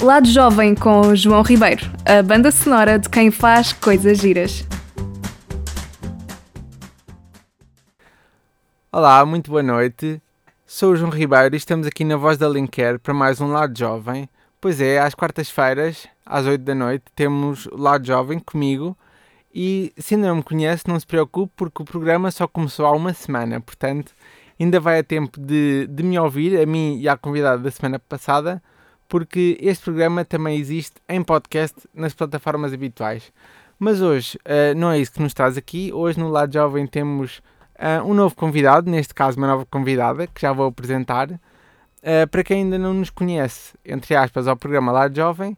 Lado Jovem com João Ribeiro, a banda sonora de quem faz coisas giras. Olá, muito boa noite. Sou o João Ribeiro e estamos aqui na Voz da Linker para mais um Lado Jovem. Pois é, às quartas-feiras, às 8 da noite, temos o Lado Jovem comigo. E se não me conhece, não se preocupe, porque o programa só começou há uma semana, portanto, ainda vai a tempo de, de me ouvir, a mim e à convidada da semana passada, porque este programa também existe em podcast nas plataformas habituais. Mas hoje uh, não é isso que nos traz aqui. Hoje no Lado Jovem temos uh, um novo convidado, neste caso uma nova convidada, que já vou apresentar. Uh, para quem ainda não nos conhece, entre aspas, ao programa Lado Jovem,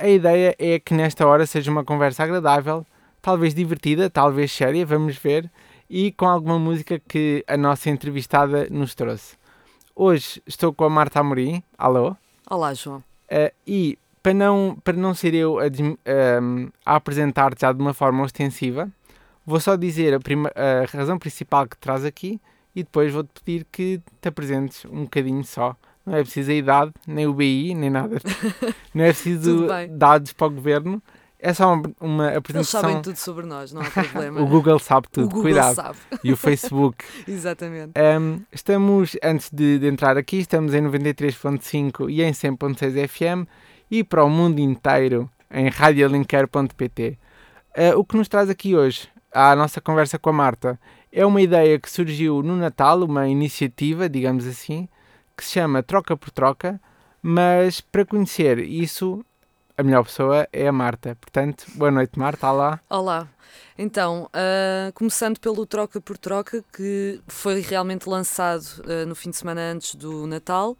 a ideia é que nesta hora seja uma conversa agradável, talvez divertida, talvez séria, vamos ver, e com alguma música que a nossa entrevistada nos trouxe. Hoje estou com a Marta Amorim. Alô? Olá, João. Uh, e para não, para não ser eu a, um, a apresentar-te já de uma forma ostensiva, vou só dizer a, prima, a razão principal que traz aqui e depois vou-te pedir que te apresentes um bocadinho só. Não é preciso a idade, nem o BI, nem nada. Não é preciso dados para o governo é só uma, uma apresentação. Eles sabem tudo sobre nós, não há problema. o Google sabe tudo, o Google cuidado. Sabe. E o Facebook. Exatamente. Um, estamos, antes de, de, entrar aqui, estamos em 93.5 e em 100.6 FM e para o mundo inteiro em radiolinker.pt. Uh, o que nos traz aqui hoje, à nossa conversa com a Marta, é uma ideia que surgiu no Natal, uma iniciativa, digamos assim, que se chama Troca por Troca, mas para conhecer isso a melhor pessoa é a Marta. Portanto, boa noite, Marta. Olá. Olá. Então, uh, começando pelo Troca por Troca, que foi realmente lançado uh, no fim de semana antes do Natal,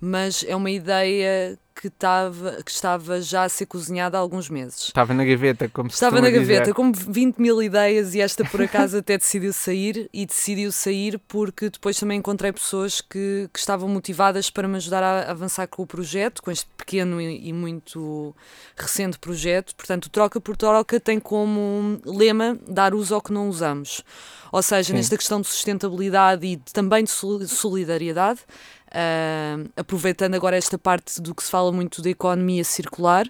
mas é uma ideia que, estava que estava já a ser cozinhada há alguns meses. Estava na gaveta, como se Estava na gaveta, dizer. como 20 mil ideias e esta por acaso até decidiu sair e decidiu sair porque depois também encontrei pessoas que, que estavam motivadas para me ajudar a avançar com o projeto, com este pequeno e, e muito recente projeto. Portanto, o Troca por Troca tem como lema dar uso ao que não usamos. Ou seja, Sim. nesta questão de sustentabilidade e também de solidariedade, uh, aproveitando agora esta parte do que se fala muito da economia circular.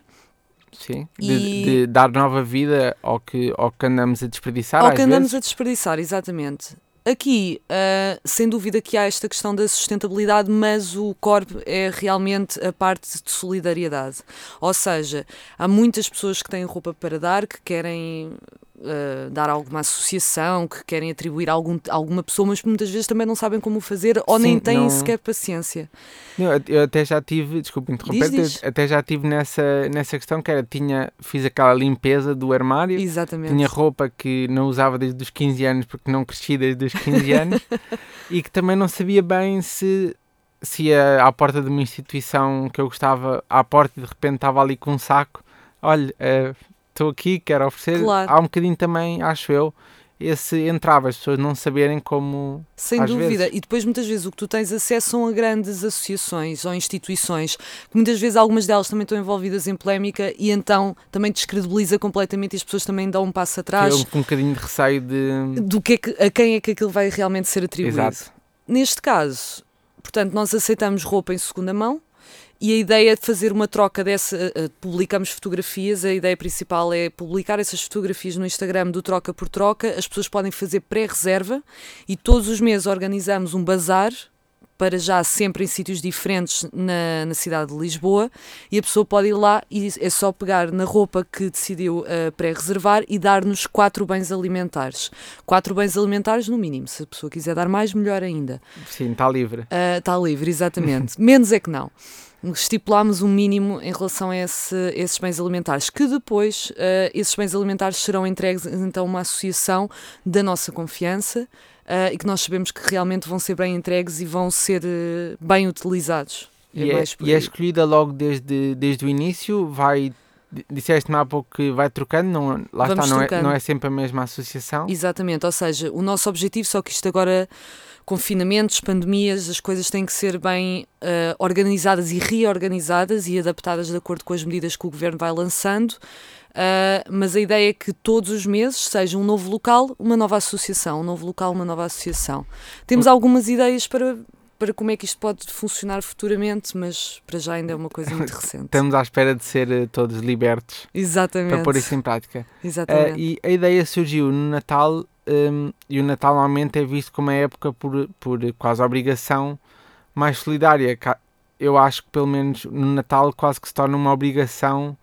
Sim, de, e... de, dar nova vida ao que, ao que andamos a desperdiçar. Ao que andamos vezes. a desperdiçar, exatamente. Aqui, uh, sem dúvida que há esta questão da sustentabilidade, mas o corpo é realmente a parte de solidariedade. Ou seja, há muitas pessoas que têm roupa para dar, que querem uh, dar alguma associação, que querem atribuir a algum, alguma pessoa, mas muitas vezes também não sabem como fazer ou Sim, nem têm não... sequer paciência. Não, eu até já tive, desculpa interromper, diz, diz. até já tive nessa, nessa questão que era, tinha, fiz aquela limpeza do armário, Exatamente. tinha roupa que não usava desde os 15 anos porque não cresci desde os 15 anos e que também não sabia bem se se ia à porta de uma instituição que eu gostava, à porta e de repente estava ali com um saco, olha, uh, estou aqui, quero oferecer. Claro. Há um bocadinho também, acho eu, esse entrava, as pessoas não saberem como. Sem dúvida. Vezes. E depois, muitas vezes, o que tu tens acesso são a grandes associações ou instituições, que muitas vezes algumas delas também estão envolvidas em polémica e então também descredibiliza completamente e as pessoas também dão um passo atrás. Eu, com um bocadinho de receio de. Do que, é que a quem é que aquilo vai realmente ser atribuído. Exato. Neste caso, portanto, nós aceitamos roupa em segunda mão e a ideia de fazer uma troca dessa, uh, publicamos fotografias, a ideia principal é publicar essas fotografias no Instagram do Troca por Troca, as pessoas podem fazer pré-reserva e todos os meses organizamos um bazar para já sempre em sítios diferentes na, na cidade de Lisboa e a pessoa pode ir lá e é só pegar na roupa que decidiu uh, pré-reservar e dar-nos quatro bens alimentares. Quatro bens alimentares no mínimo. Se a pessoa quiser dar mais, melhor ainda. Sim, está livre. Está uh, livre, exatamente. Menos é que não estipulámos um mínimo em relação a esse, esses bens alimentares, que depois uh, esses bens alimentares serão entregues então a uma associação da nossa confiança uh, e que nós sabemos que realmente vão ser bem entregues e vão ser uh, bem utilizados. É e, é, e é escolhida logo desde, desde o início, vai Disseste-me há pouco que vai trocando, não, lá Vamos está, não é, não é sempre a mesma associação. Exatamente, ou seja, o nosso objetivo, só que isto agora confinamentos, pandemias, as coisas têm que ser bem uh, organizadas e reorganizadas e adaptadas de acordo com as medidas que o governo vai lançando. Uh, mas a ideia é que todos os meses seja um novo local, uma nova associação, um novo local, uma nova associação. Temos algumas ideias para para como é que isto pode funcionar futuramente, mas para já ainda é uma coisa muito recente. Estamos à espera de ser uh, todos libertos Exatamente. para pôr isso em prática. Exatamente. Uh, e a ideia surgiu no Natal um, e o Natal normalmente é visto como a época por, por quase obrigação mais solidária. Eu acho que pelo menos no Natal quase que se torna uma obrigação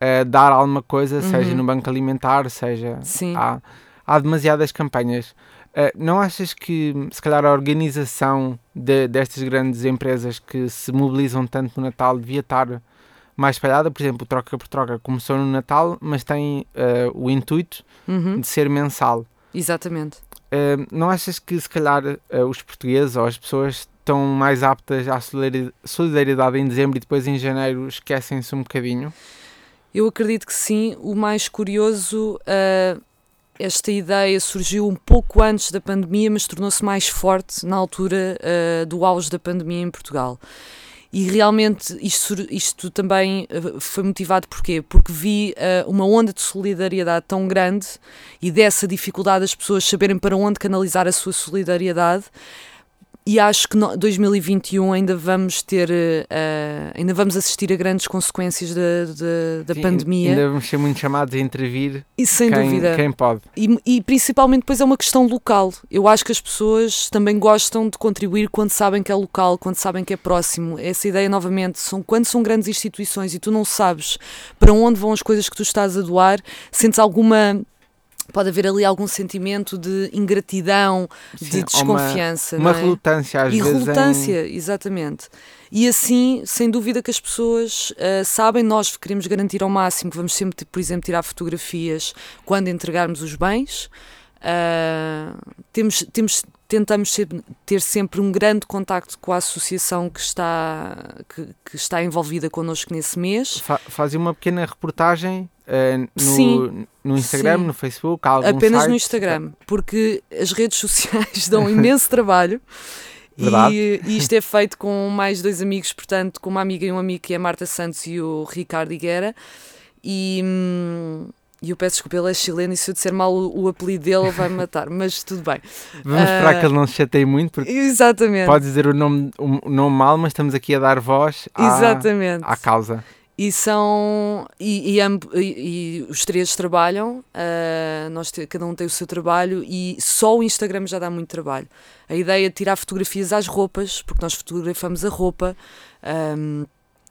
uh, dar alguma coisa, uhum. seja no banco alimentar, seja. Sim. Há, há demasiadas campanhas. Uh, não achas que se calhar a organização de, destas grandes empresas que se mobilizam tanto no Natal devia estar mais espalhada? Por exemplo, o Troca por Troca começou no Natal, mas tem uh, o intuito uhum. de ser mensal. Exatamente. Uh, não achas que se calhar uh, os portugueses ou as pessoas estão mais aptas à solidariedade em dezembro e depois em janeiro esquecem-se um bocadinho? Eu acredito que sim. O mais curioso, uh, esta ideia surgiu um pouco antes da pandemia, mas tornou-se mais forte na altura do auge da pandemia em Portugal. E realmente isto, isto também eh, foi motivado porquê? Porque vi uh, uma onda de solidariedade tão grande e dessa dificuldade das pessoas saberem para onde canalizar a sua solidariedade e acho que no 2021 ainda vamos ter, uh, ainda vamos assistir a grandes consequências da, da, da Sim, pandemia. Ainda vamos ser muito chamados a intervir e, sem quem, dúvida. quem pode. E, e, principalmente depois é uma questão local. Eu acho que as pessoas também gostam de contribuir quando sabem que é local, quando sabem que é próximo. Essa ideia, novamente, são, quando são grandes instituições e tu não sabes para onde vão as coisas que tu estás a doar, sentes alguma pode haver ali algum sentimento de ingratidão, Sim, de desconfiança. Uma, uma é? relutância às e vezes. relutância, em... exatamente. E assim, sem dúvida que as pessoas uh, sabem, nós queremos garantir ao máximo que vamos sempre, por exemplo, tirar fotografias quando entregarmos os bens. Uh, temos, temos, tentamos ter sempre um grande contacto com a associação que está, que, que está envolvida connosco nesse mês. Fa fazem uma pequena reportagem uh, no, sim, no Instagram, sim. no Facebook, Apenas site? no Instagram, porque as redes sociais dão imenso trabalho. E, e, isto é feito com mais dois amigos, portanto, com uma amiga e um amigo que é a Marta Santos e o Ricardo Higuera. E, hum, eu peço desculpa, ele é chileno e se eu disser mal o, o apelido dele ele vai me matar, mas tudo bem. Vamos uh, esperar que ele não se chateie muito, porque exatamente. pode dizer o nome, o nome mal, mas estamos aqui a dar voz à, exatamente. à causa. E são. E, e, e, e os três trabalham, uh, nós cada um tem o seu trabalho e só o Instagram já dá muito trabalho. A ideia de tirar fotografias às roupas, porque nós fotografamos a roupa. Um,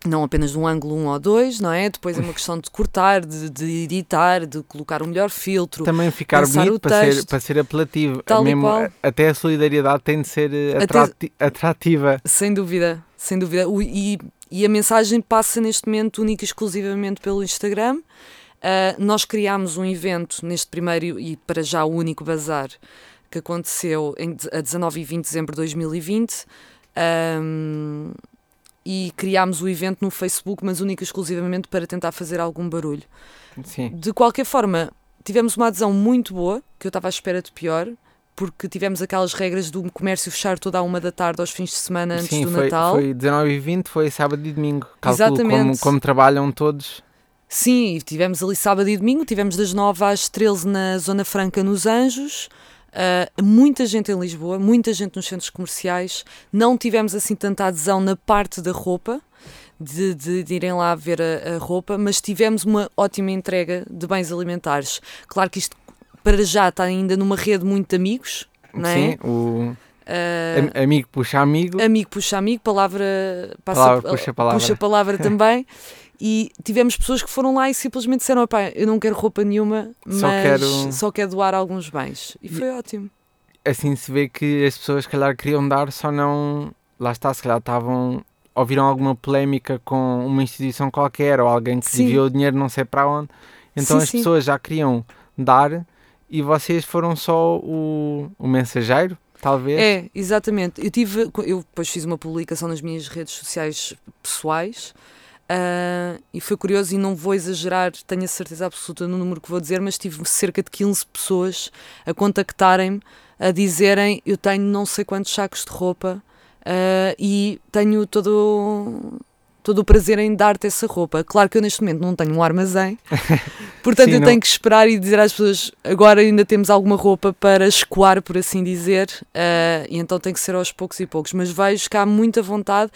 não apenas de um ângulo um ou dois, não é? Depois é uma questão de cortar, de, de editar, de colocar o melhor filtro. Também ficar bonito para ser, para ser apelativo. Tal Mesmo, qual. Até a solidariedade tem de ser eh, atrati até, atrativa. Sem dúvida, sem dúvida. O, e, e a mensagem passa neste momento única e exclusivamente pelo Instagram. Uh, nós criámos um evento neste primeiro e para já o único bazar que aconteceu em, a 19 e 20 de dezembro de 2020. Um, e criámos o evento no Facebook, mas única e exclusivamente para tentar fazer algum barulho. Sim. De qualquer forma, tivemos uma adesão muito boa, que eu estava à espera de pior, porque tivemos aquelas regras do comércio fechar toda a uma da tarde aos fins de semana antes Sim, do foi, Natal. Foi 19 e 20, foi sábado e domingo. Calculo Exatamente. Como, como trabalham todos. Sim, tivemos ali sábado e domingo, tivemos das 9 às 13 na Zona Franca, nos Anjos. Uh, muita gente em Lisboa, muita gente nos centros comerciais. Não tivemos assim tanta adesão na parte da roupa, de, de, de irem lá ver a, a, roupa, mas tivemos uma ótima entrega de bens alimentares. Claro que isto para já está ainda numa rede muito de amigos, não é? Sim, o. Uh, amigo puxa amigo. Amigo puxa amigo, palavra, passa, palavra puxa palavra. Puxa palavra também. E tivemos pessoas que foram lá e simplesmente disseram: Pá, eu não quero roupa nenhuma, mas só quero, só quero doar alguns bens. E foi e, ótimo. Assim se vê que as pessoas, se calhar, queriam dar, só não. Lá está, se calhar estavam. Ouviram alguma polémica com uma instituição qualquer ou alguém que desviou o dinheiro não sei para onde. Então sim, as sim. pessoas já queriam dar e vocês foram só o, o mensageiro, talvez? É, exatamente. Eu tive. Eu depois fiz uma publicação nas minhas redes sociais pessoais Uh, e foi curioso, e não vou exagerar, tenho a certeza absoluta no número que vou dizer, mas tive cerca de 15 pessoas a contactarem-me, a dizerem: Eu tenho não sei quantos sacos de roupa uh, e tenho todo. Todo o prazer em dar-te essa roupa. Claro que eu neste momento não tenho um armazém, portanto Sim, eu não- tenho que esperar e dizer às pessoas agora ainda temos alguma roupa para escoar, por assim dizer, ah, e então tem que ser aos poucos e poucos. Mas vejo que há muita vontade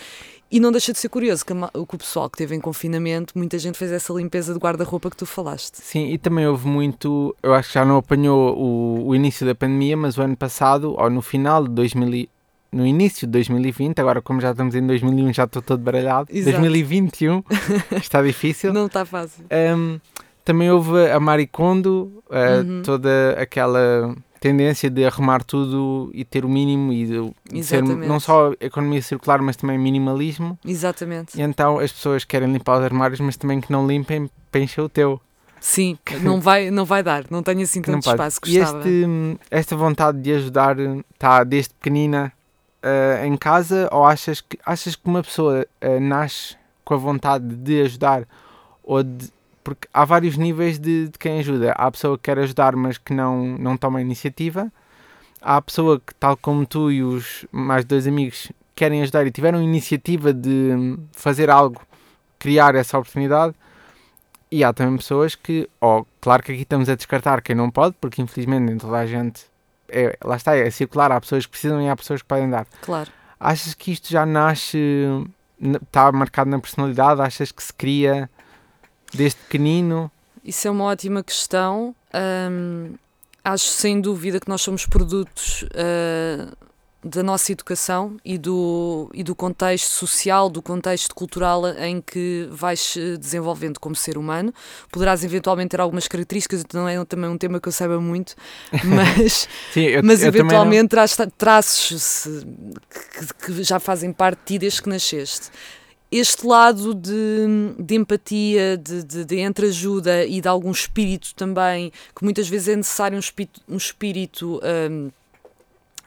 e não deixa de ser curioso que o pessoal que teve em confinamento, muita gente fez essa limpeza de guarda-roupa que tu falaste. Sim, e também houve muito. Eu acho que já não apanhou o, o início da pandemia, mas o ano passado, ou no final de 2000. E- No início de 2020, agora como já estamos em 2001, já estou todo baralhado. Exato. 2021, está difícil. Não está fácil. Um, também houve a Maricondo, uh, Uhum. toda aquela tendência de arrumar tudo e ter o mínimo e de, ser não só economia circular, mas também minimalismo. Exatamente. E então as pessoas querem limpar os armários, mas também que não limpem encher o teu. Sim, não vai, não vai dar, não tenho assim tanto espaço que E gostava. este, hum, esta vontade de ajudar está desde pequenina uh, em casa ou achas que, achas que uma pessoa uh, nasce com a vontade de ajudar ou de, porque há vários níveis de, de quem ajuda. Há a pessoa que quer ajudar mas que não, não toma a iniciativa. Há a pessoa que, tal como tu e os mais dois amigos, querem ajudar e tiveram iniciativa de fazer algo, criar essa oportunidade. E há também pessoas que, ó, claro que aqui estamos a descartar quem não pode, porque infelizmente nem toda a gente, é, lá está, é circular, há pessoas que precisam e há pessoas que podem dar. Claro. Achas que isto já nasce, está marcado na personalidade? Achas que se cria desde pequenino? Isso é uma ótima questão. Hum, acho sem dúvida que nós somos produtos ah, da nossa educação e do, e do contexto social, do contexto cultural em que vais eh, desenvolvendo como ser humano. Poderás eventualmente ter algumas características, não é também um tema que eu saiba muito, mas, Sim, eu, mas eu não- eventualmente terás tra- traços que, que já fazem parte de ti desde que nasceste. Este lado de, de empatia, de, de, de entreajuda e de algum espírito também, que muitas vezes é necessário um espírito, um espírito hum,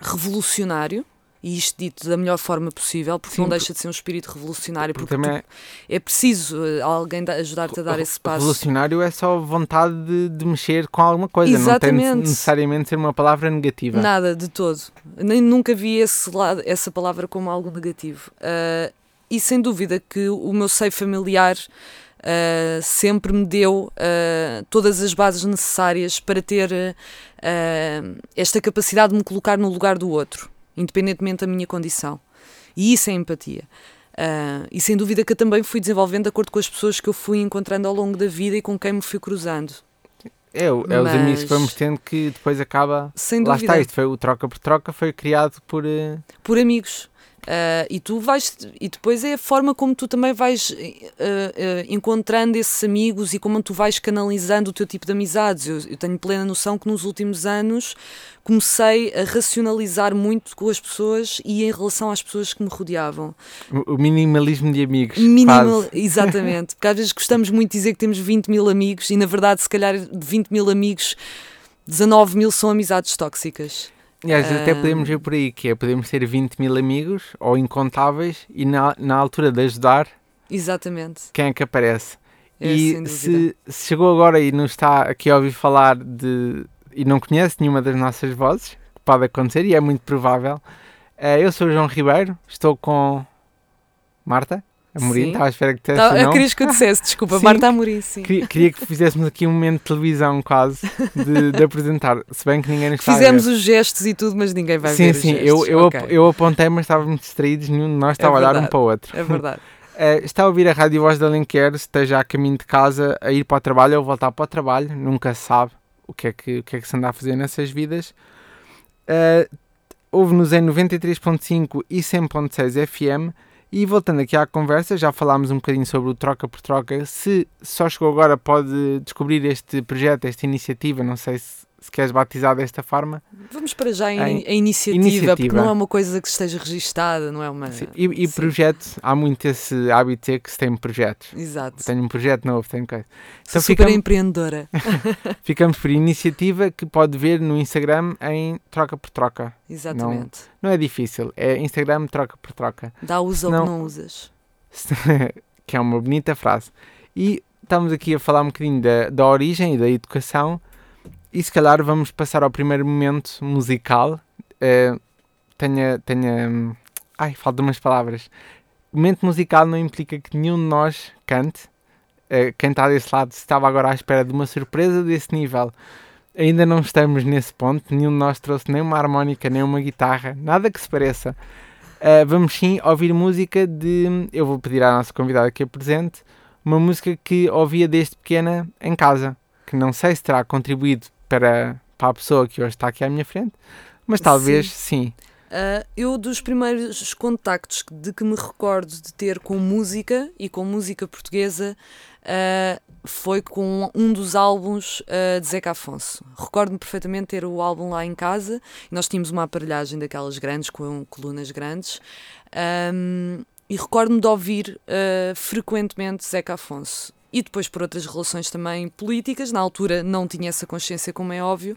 revolucionário, e isto dito da melhor forma possível, porque Sim, não deixa de ser um espírito revolucionário, porque porque também é preciso eh, alguém da- ajudar-te a dar esse passo. revolucionário é só vontade de, de mexer com alguma coisa, não tem Exatamente. necessariamente ser uma palavra negativa. Nada, de todo. Nem, nunca vi esse lado, essa palavra como algo negativo. Ah, e sem dúvida que o meu seio familiar ah, sempre me deu ah, todas as bases necessárias para ter ah, esta capacidade de me colocar no lugar do outro, independentemente da minha condição. E isso é empatia. E sem dúvida que eu também fui desenvolvendo de acordo com as pessoas que eu fui encontrando ao longo da vida e com quem me fui cruzando. É, é os amigos que vamos tendo que depois acaba. Sem Lá dúvida. está, isto foi o troca por troca, foi criado por. por amigos. Ah, e tu vais e depois é a forma como tu também vais eh, eh, encontrando esses amigos e como tu vais canalizando o teu tipo de amizades. Eu, eu tenho plena noção que nos últimos anos comecei a racionalizar muito com as pessoas e em relação às pessoas que me rodeavam. o minimalismo de amigos. Minimal, exatamente, porque às vezes gostamos muito de dizer que temos 20 mil amigos e na verdade, se calhar, de 20 mil amigos, 19 mil são amizades tóxicas. E às vezes até Ah. podemos ver por aí, que é podemos ter 20 mil amigos ou incontáveis e na, na altura de ajudar, Exatamente. quem é que aparece? É, e se, se chegou agora e não está aqui a ouvir falar de. e não conhece nenhuma das nossas vozes, que pode acontecer e é muito provável. eh, eu sou o João Ribeiro, estou com Marta Amorim, Sim. estava à espera que dissesse Tá, o eu nome. queria que eu dissesse, desculpa, Sim. Marta Amorim, sim. Queria, queria que fizéssemos aqui um momento de televisão quase de, de apresentar, se bem que ninguém nos está. Fizemos os gestos e tudo, mas ninguém vai sim, ver sim, os eu, eu, Ok, ap- eu apontei, mas estávamos distraídos, nenhum de nós estava a olhar um para o outro. É verdade. Eh, está a ouvir a Rádio Voz da Alenquer, esteja a caminho de casa, a ir para o trabalho ou voltar para o trabalho, nunca sabe o que é que, o que, é que se anda a fazer nessas vidas. Eh, Ouve-nos em 93.5 e 100.6 FM. E voltando aqui à conversa, já falámos um bocadinho sobre o Troca por Troca. Se só chegou agora, pode descobrir este projeto, esta iniciativa. Não sei se, se queres batizar desta forma. Vamos para já em, Em- iniciativa, iniciativa. porque não é uma coisa que esteja registada, não é uma. Sim, E, e sim. projeto, há muito esse hábito que se tem projetos. Exato. Tenho um projeto novo, tenho coisa. Sou Então super ficamos- empreendedora. Ficamos por iniciativa que pode ver no Instagram em Troca por Troca. Exatamente. Não é difícil, é Instagram Troca por Troca. Dá usa ou Não. que não usas. que é uma bonita frase. E estamos aqui a falar um bocadinho da, da origem e da educação. E se calhar vamos passar ao primeiro momento musical. Eh, tenha, tenha. hum, Ai, faltam umas palavras. momento musical não implica que nenhum de nós cante. Uh, quem está desse lado estava agora à espera de uma surpresa desse nível. Ainda não estamos nesse ponto. Nenhum de nós trouxe nem uma harmónica, nem uma guitarra, nada que se pareça. Uh, vamos sim ouvir música de. Eu vou pedir à nossa convidada que apresente uma música que ouvia desde pequena em casa, que não sei se terá contribuído para, para a pessoa que hoje está aqui à minha frente, mas talvez sim. sim. Uh, eu, dos primeiros contactos de que me recordo de ter com música e com música portuguesa, uh, foi com um dos álbuns uh, de Zeca Afonso. Recordo-me perfeitamente ter o álbum lá em casa. Nós tínhamos uma aparelhagem daquelas grandes, com colunas grandes. Um, e recordo-me de ouvir frequentemente Zeca Afonso e depois por outras relações também políticas. Na altura não tinha essa consciência, como é óbvio,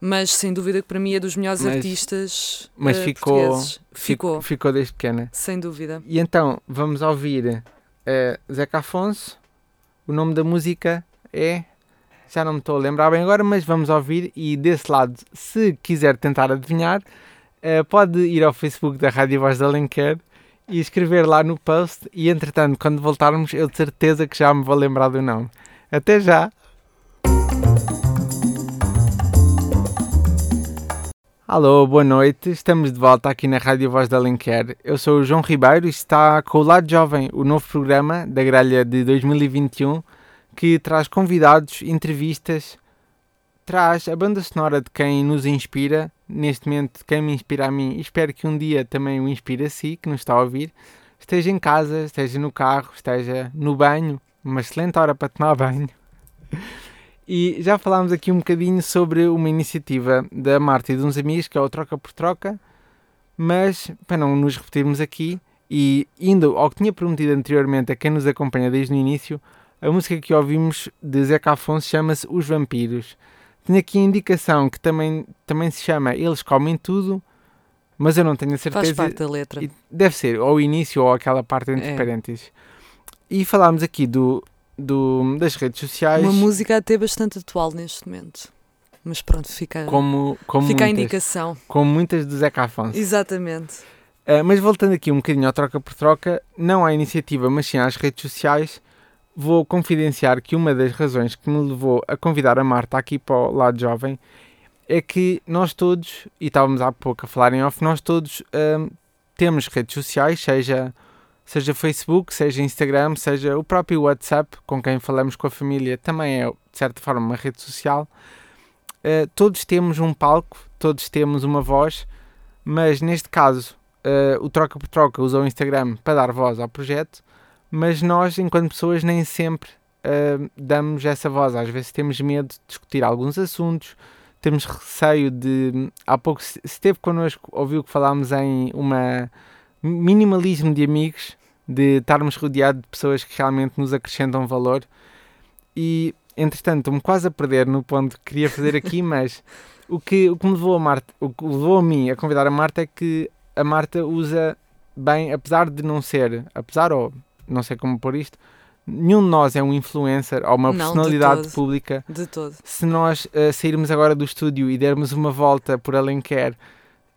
mas sem dúvida que para mim é dos melhores mas, artistas mas uh, ficou, ficou, ficou desde pequena. Sem dúvida. E então vamos ouvir uh, Zeca Afonso. O nome da música é. Já não me estou a lembrar bem agora, mas vamos ouvir. E desse lado, se quiser tentar adivinhar, uh, pode ir ao Facebook da Rádio Voz da Alenquer e escrever lá no post. E entretanto, quando voltarmos, eu de certeza que já me vou lembrar do nome. Até já! Alô, boa noite. Estamos de volta aqui na Rádio Voz da Alenquer. Eu sou o João Ribeiro e está com o Lado Jovem, o novo programa da grelha de 2021 que traz convidados, entrevistas, traz a banda sonora de quem nos inspira, neste momento quem me inspira a mim espero que um dia também o inspire a si, que nos está a ouvir. Esteja em casa, esteja no carro, esteja no banho, uma excelente hora para tomar banho. E já falámos aqui um bocadinho sobre uma iniciativa da Marta e de uns amigos, que é o Troca por Troca, mas para não nos repetirmos aqui, e indo ao que tinha prometido anteriormente a quem nos acompanha desde o início, a música que ouvimos de Zeca Afonso chama-se Os Vampiros. Tenho aqui a indicação que também, também se chama Eles Comem Tudo, mas eu não tenho a certeza. Faz parte da letra. Deve ser, ou o início ou aquela parte entre é. parênteses. E falámos aqui do, do, das redes sociais. Uma música até bastante atual neste momento. Mas pronto, fica, como, como fica muitas, a indicação. Como muitas do Zeca Afonso. Exatamente. Uh, mas voltando aqui um bocadinho ao troca por troca, não à iniciativa, mas sim às redes sociais, vou confidenciar que uma das razões que me levou a convidar a Marta aqui para o lado jovem é que nós todos, e estávamos há pouco a falar em off, nós todos uh, temos redes sociais, seja seja Facebook, seja Instagram, seja o próprio WhatsApp, com quem falamos com a família, também é, de certa forma, uma rede social. Uh, todos temos um palco, todos temos uma voz, mas neste caso uh, o Troca por Troca usa o Instagram para dar voz ao projeto, mas nós, enquanto pessoas, nem sempre uh, damos essa voz. Às vezes temos medo de discutir alguns assuntos, temos receio de. Há pouco se esteve connosco, ouviu que falámos em uma minimalismo de amigos, de estarmos rodeados de pessoas que realmente nos acrescentam valor. E, entretanto, estou-me quase a perder no ponto que queria fazer aqui, mas o que, o que me levou a Marta, o que levou a mim a convidar a Marta é que a Marta usa bem, apesar de não ser, apesar ou não sei como pôr isto, nenhum de nós é um influencer ou uma não, personalidade de pública. De todo. Se nós uh, sairmos agora do estúdio e dermos uma volta por Alenquer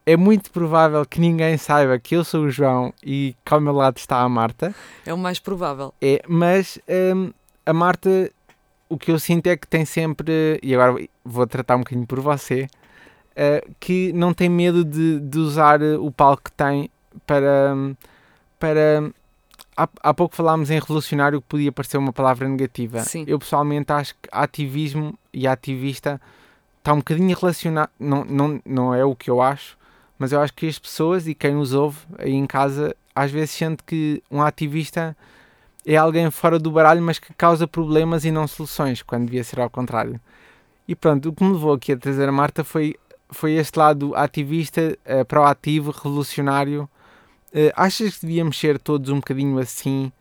é muito provável que ninguém saiba que eu sou o João e que ao meu lado está a Marta. É o mais provável. É, mas um, a Marta, o que eu sinto é que tem sempre, e agora vou tratar um bocadinho por você, uh, que não tem medo de, de, usar o palco que tem para. Para há, há pouco falámos em revolucionário que podia parecer uma palavra negativa. Sim. Eu pessoalmente acho que ativismo e ativista está um bocadinho relacionado, não, não, não é o que eu acho, mas eu acho que as pessoas e quem nos ouve aí em casa às vezes sente que um ativista é alguém fora do baralho, mas que causa problemas e não soluções, quando devia ser ao contrário. E pronto, o que me levou aqui a trazer a Marta foi, foi este lado ativista, uh, proativo, revolucionário. Uh, achas que devíamos ser todos um bocadinho assim,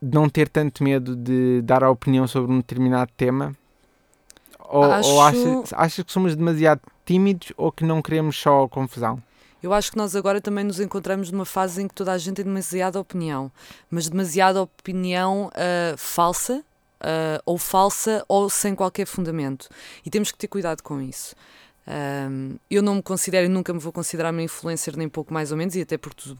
de não ter tanto medo de dar a opinião sobre um determinado tema? Ou, Acho... ou achas, achas que somos demasiado tímidos ou que não queremos só confusão? Eu acho que nós agora também nos encontramos numa fase em que toda a gente tem demasiada opinião, mas demasiada opinião uh, falsa, uh, ou falsa, ou sem qualquer fundamento. E temos que ter cuidado com isso. Um, eu não me considero e nunca me vou considerar uma influencer nem pouco mais ou menos, e até porque tu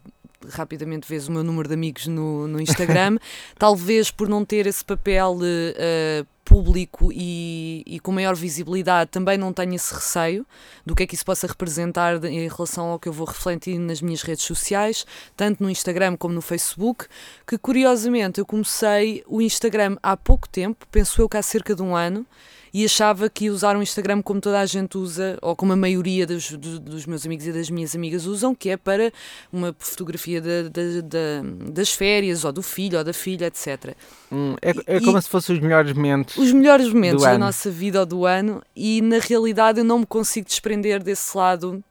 rapidamente vês o meu número de amigos no, no Instagram. Talvez por não ter esse papel uh, público e, e, com maior visibilidade também não tenho esse receio do que é que isso possa representar de, em relação ao que eu vou refletir nas minhas redes sociais, tanto no Instagram como no Facebook, que curiosamente eu comecei o Instagram há pouco tempo, penso eu que há cerca de um ano, e achava que usar o Instagram como toda a gente usa, ou como a maioria dos, dos, meus amigos e das minhas amigas usam, que é para uma fotografia de, de, de, das férias, ou do filho, ou da filha, etc. Hum, é, é como se fossem os melhores momentos. Os melhores momentos da ano. nossa vida ou do ano, e na realidade eu não me consigo desprender desse lado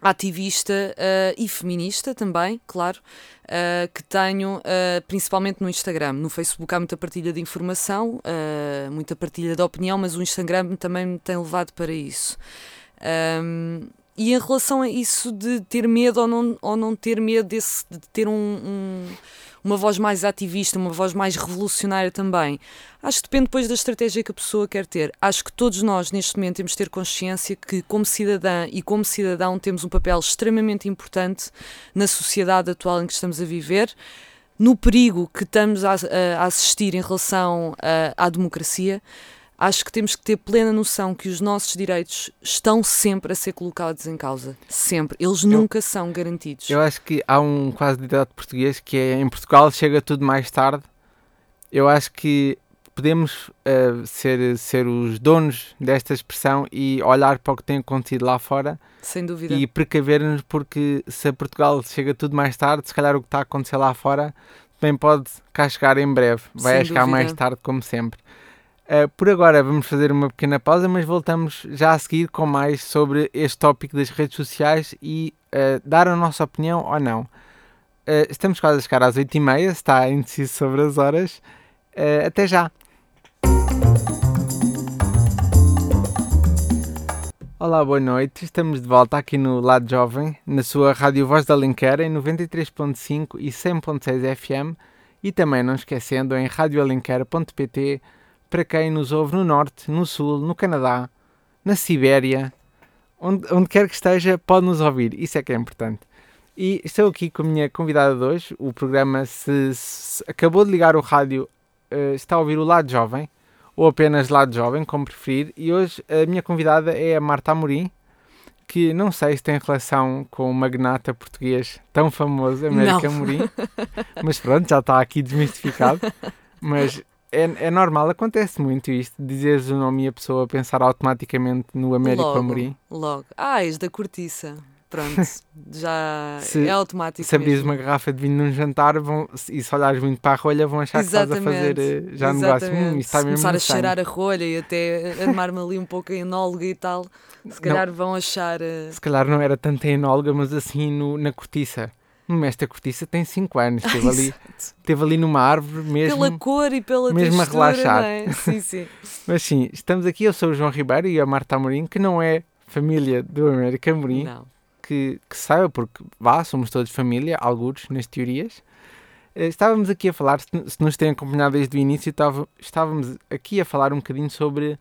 ativista uh, e feminista também, claro, uh, que tenho uh, principalmente no Instagram. No Facebook há muita partilha de informação, muita partilha de opinião, mas o Instagram também me tem levado para isso. Um, e em relação a isso de ter medo ou não, ou não ter medo desse, de ter um, um uma voz mais ativista, uma voz mais revolucionária também. Acho que depende depois da estratégia que a pessoa quer ter. Acho que todos nós, neste momento, temos de ter consciência que, como cidadã e como cidadão, temos um papel extremamente importante na sociedade atual em que estamos a viver no perigo que estamos a, assistir em relação à democracia, acho que temos que ter plena noção que os nossos direitos estão sempre a ser colocados em causa. Sempre. Eles eu, nunca são garantidos. Eu acho que há um quase ditado português que é em Portugal chega tudo mais tarde. Eu acho que podemos uh, ser, ser os donos desta expressão e olhar para o que tem acontecido lá fora. Sem dúvida. E precaver-nos porque se a Portugal chega tudo mais tarde, se calhar o que está a acontecer lá fora também pode cá chegar em breve. Vai Sem chegar mais tarde, como sempre. Uh, por agora vamos fazer uma pequena pausa, mas voltamos já a seguir com mais sobre este tópico das redes sociais e uh, dar a nossa opinião ou não. Uh, estamos quase a chegar às 8h30, está indeciso sobre as horas. até já! Olá, boa noite. Estamos de volta aqui no Lado Jovem, na sua Rádio Voz da Alenquer, em 93.5 e 100.6 FM e também não esquecendo em radioalenquer.pt para quem nos ouve no Norte, no Sul, no Canadá, na Sibéria, onde, onde quer que esteja, pode nos ouvir. Isso é que é importante. E estou aqui com a minha convidada de hoje. O programa se, se acabou de ligar o rádio, uh, está a ouvir o Lado Jovem, ou apenas Lado Jovem, como preferir. E hoje a minha convidada é a Marta Amorim, que não sei se tem relação com o magnata português tão famoso, América Amorim, mas pronto, já está aqui desmistificado. Mas é, é normal, acontece muito isto, dizeres o nome e a pessoa pensar automaticamente no Américo logo, Amorim. Logo. Ah, és da cortiça. Pronto, já se, é automático. Se abris uma garrafa de vinho num jantar vão, e se olhares muito para a rolha, vão achar Exatamente. que estás a fazer eh, já negócio. Hum, está se começar a cheirar a rolha e até armar-me ali um pouco a enóloga e tal, se calhar não, vão achar. Uh... Se calhar não era tanto a enóloga, mas assim no, na cortiça. Esta cortiça tem 5 anos, esteve ali, esteve ali numa árvore mesmo. Pela cor e pela mesmo textura, a relaxar. É? Sim, sim. Mas sim, estamos aqui, eu sou o João Ribeiro e a Marta Amorim, que não é família do América Amorim. Não. Que, que saiba, porque vá, somos todos família, alguns nas teorias. Eh, estávamos aqui a falar, se nos têm acompanhado desde o início, estávamos aqui a falar um bocadinho sobre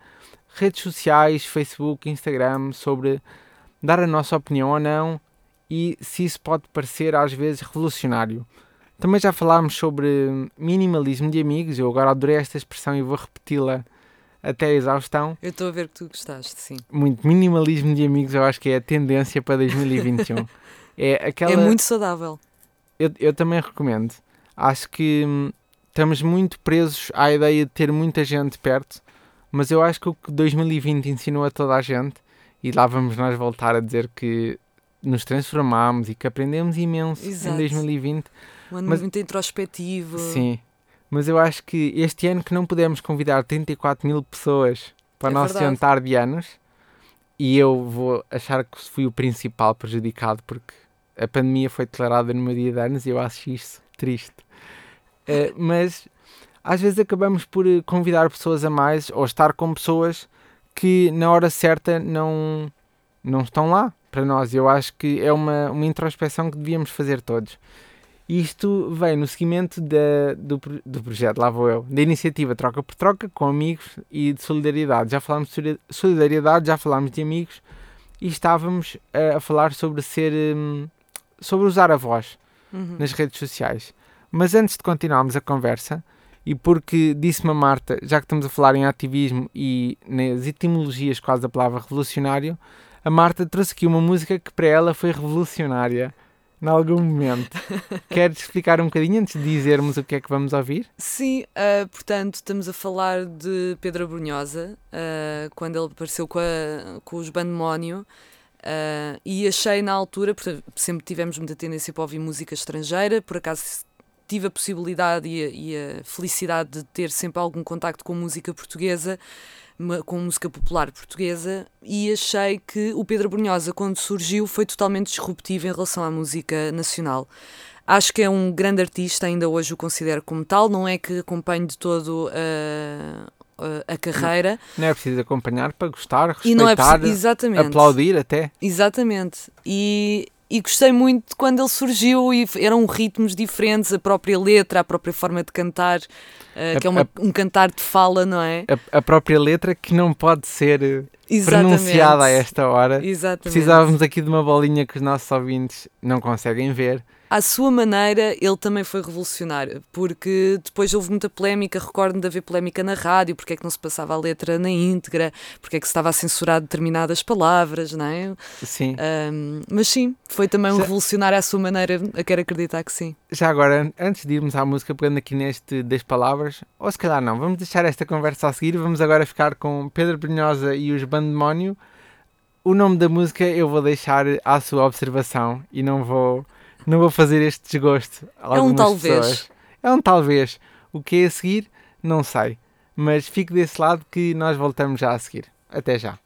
redes sociais, Facebook, Instagram, sobre dar a nossa opinião ou não e se isso pode parecer às vezes revolucionário. Também já falámos sobre minimalismo de amigos, eu agora adorei esta expressão e vou repeti-la até a exaustão. Eu estou a ver que tu gostaste, sim. Muito. Minimalismo de amigos eu acho que é a tendência para 2021. é, aquela... é muito saudável. Eu, eu também recomendo. Acho que hum, estamos muito presos à ideia de ter muita gente perto, mas eu acho que o que 2020 ensinou a toda a gente, e lá vamos nós voltar a dizer que nos transformámos e que aprendemos imenso Exato. em 2020. Um ano mas, muito introspectivo. Sim, mas eu acho que este ano que não pudemos convidar 34 mil pessoas para é o nosso verdade. jantar de anos, e eu vou achar que fui o principal prejudicado porque a pandemia foi declarada no meu dia de anos e eu acho isso triste. Uh, mas às vezes acabamos por convidar pessoas a mais ou estar com pessoas que na hora certa não, não estão lá para nós. Eu acho que é uma, uma introspeção que devíamos fazer todos. Isto vem no seguimento da, do, do projeto, lá vou eu, da iniciativa Troca por Troca, com amigos e de solidariedade. Já falámos de solidariedade, já falámos de amigos e estávamos a, a falar sobre ser, um, sobre usar a voz. Uhum. nas redes sociais. Mas antes de continuarmos a conversa, e porque disse-me a Marta, já que estamos a falar em ativismo e nas etimologias quase da palavra revolucionário, a Marta trouxe aqui uma música que para ela foi revolucionária em algum momento. Queres explicar um bocadinho antes de dizermos o que é que vamos ouvir? Sim, uh, portanto, estamos a falar de Pedro Brunhosa, uh, quando ele apareceu com, a, com os Bandemónio. Uh, e achei na altura, porque sempre tivemos muita tendência para ouvir música estrangeira, por acaso tive a possibilidade e a, e a felicidade de ter sempre algum contacto com música portuguesa, com música popular portuguesa, e achei que o Pedro Brunhosa, quando surgiu, foi totalmente disruptivo em relação à música nacional. Acho que é um grande artista, ainda hoje o considero como tal, não é que acompanhe de todo uh, a carreira. Não, é preciso acompanhar para gostar, respeitar, e não é preciso, exatamente, aplaudir até. Exatamente. E, e gostei muito quando ele surgiu e eram ritmos diferentes, a própria letra, a própria forma de cantar, uh, que é uma, a, um cantar de fala, não é? A, a própria letra que não pode ser eh, Exatamente. pronunciada a esta hora. Exatamente. Precisávamos aqui de uma bolinha que os nossos ouvintes não conseguem ver à sua maneira, ele também foi revolucionário, porque depois houve muita polémica. Recordo-me de haver polémica na rádio, porque é que não se passava a letra na íntegra, porque é que se estava a censurar determinadas palavras, não é? Sim. Um, mas sim, foi também um Já... revolucionário à sua maneira, a quero acreditar que sim. Já agora, antes de irmos à música, pegando aqui neste das palavras, ou se calhar não, vamos deixar esta conversa a seguir, vamos agora ficar com Pedro Brunhosa e os Bandemónio. O nome da música eu vou deixar à sua observação e não vou não vou fazer este desgosto. É um talvez. Pessoas. É um talvez. O que é a seguir, não sei. Mas fico desse lado que nós voltamos já a seguir. Até já.